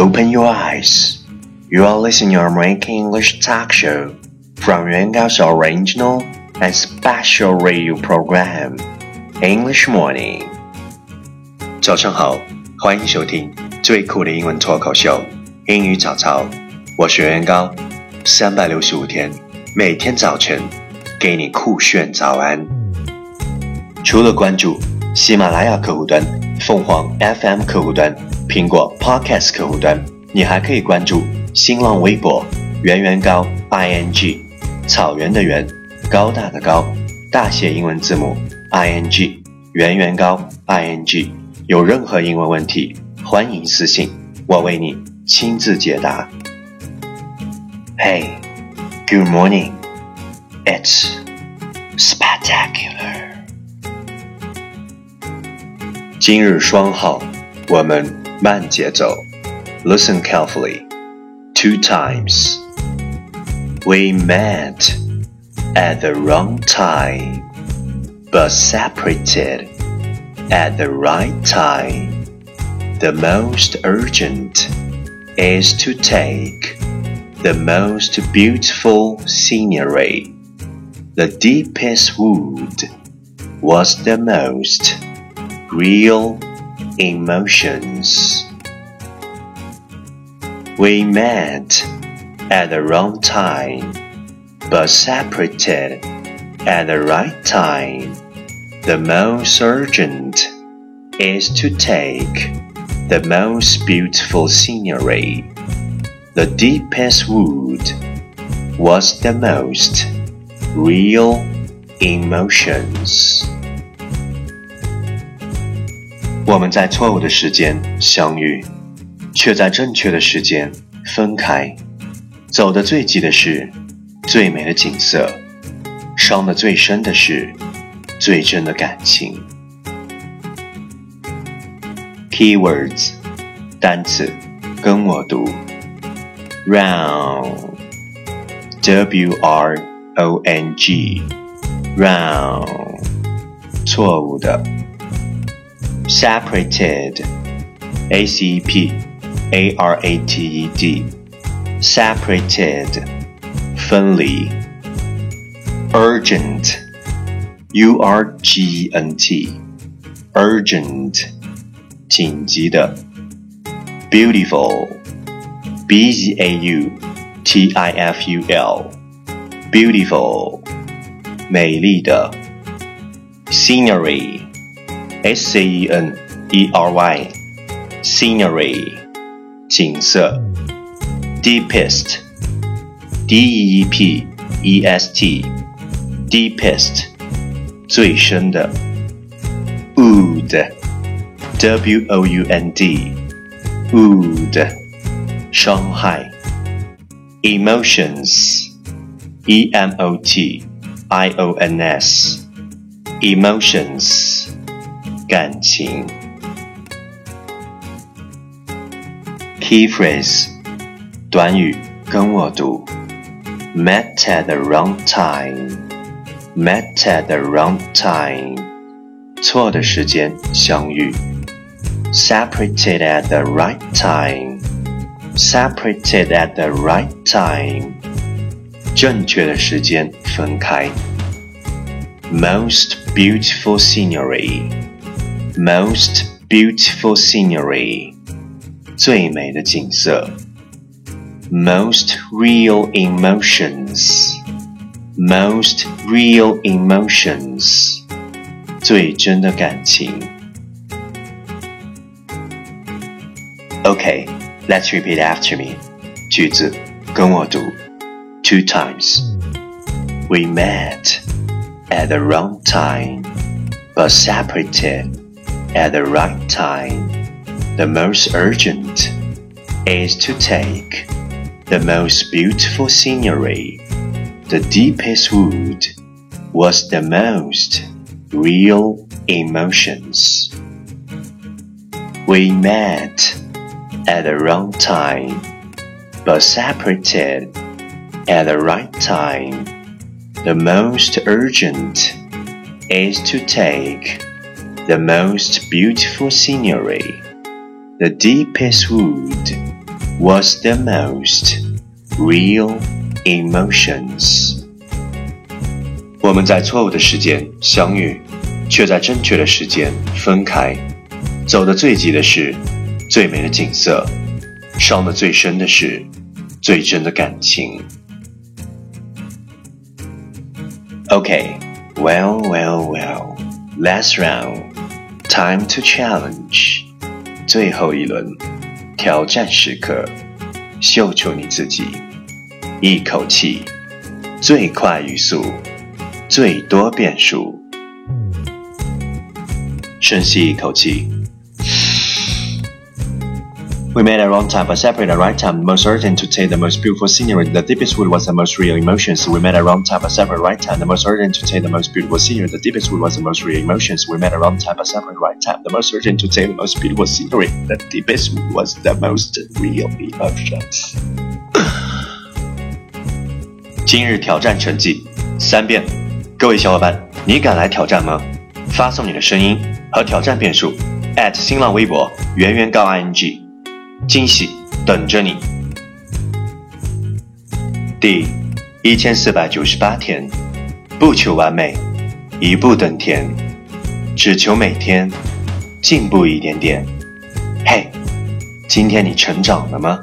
Open your eyes. You are listening to American English talk show from Yuangao's original and special radio program, English Morning. 早上好，欢迎收听最酷的英文脱口秀——英语早操。我是袁高，三百六十五天，每天早晨给你酷炫早安。除了关注喜马拉雅客户端、凤凰 FM 客户端。苹果 Podcast 客户端，你还可以关注新浪微博“圆圆高 ing”，草原的圆，高大的高，大写英文字母 ing，圆圆高 ing。有任何英文问题，欢迎私信，我为你亲自解答。Hey, good morning. It's spectacular. 今日双号，我们。慢节奏. Listen carefully. Two times. We met at the wrong time, but separated at the right time. The most urgent is to take the most beautiful scenery. The deepest wood was the most real emotions. We met at the wrong time, but separated at the right time. The most urgent is to take the most beautiful scenery. The deepest wood was the most real emotions. 我们在错误的时间相遇，却在正确的时间分开。走得最急的是最美的景色，伤得最深的是最真的感情。Keywords 单词，跟我读：wrong，w r o n g，wrong，错误的。separated, A C P A R A T E D, separated, 分离。urgent, U R G N T, urgent, 紧急的。beautiful, B Z A U T I F U L, beautiful, 美丽的。scenery S C E N E R Y scenery 景色 deepest D E E P E S T deepest 最深的 wound W O U N D wound 伤害 emotions E M O T I O N S emotions 感情。Key phrase 短语跟我读：Met at the wrong time. Met at the wrong time. 错的时间相遇。Separated at the right time. Separated at the right time. 正确的时间分开。Most beautiful scenery most beautiful scenery, 最美的景色。Most real emotions, most real emotions, 最真的感情。Okay, let's repeat after me. 句子跟我读。Two times. We met at the wrong time, but separated at the right time. The most urgent is to take the most beautiful scenery. The deepest wood was the most real emotions. We met at the wrong time, but separated at the right time. The most urgent is to take the most beautiful scenery. The deepest wood was the most real emotions. 我们在错误的时间相遇，却在正确的时间分开。走得最急的是最美的景色，伤得最深的是最真的感情。Okay, well, well, well. Last round, Time to challenge. 最后一轮，挑战时刻，秀出你自己，一口气，最快语速，最多变数。深吸一口气。We met at wrong time, but separate at right time. The most urgent to take the most beautiful scenery. The deepest wood was the most real emotions. We met at wrong time, but separate right time. The most urgent to take the most beautiful scenery. The deepest wood was the most real emotions. We met at wrong time, but separate right time. The most urgent to take the most beautiful scenery. The deepest wood was the most real emotions. 今日挑战成绩三遍，各位小伙伴，你敢来挑战吗？发送你的声音和挑战变数新浪微博圆圆高 ing。 惊喜等着你。第一千四百九十八天，不求完美，一步登天，只求每天进步一点点。嘿，今天你成长了吗？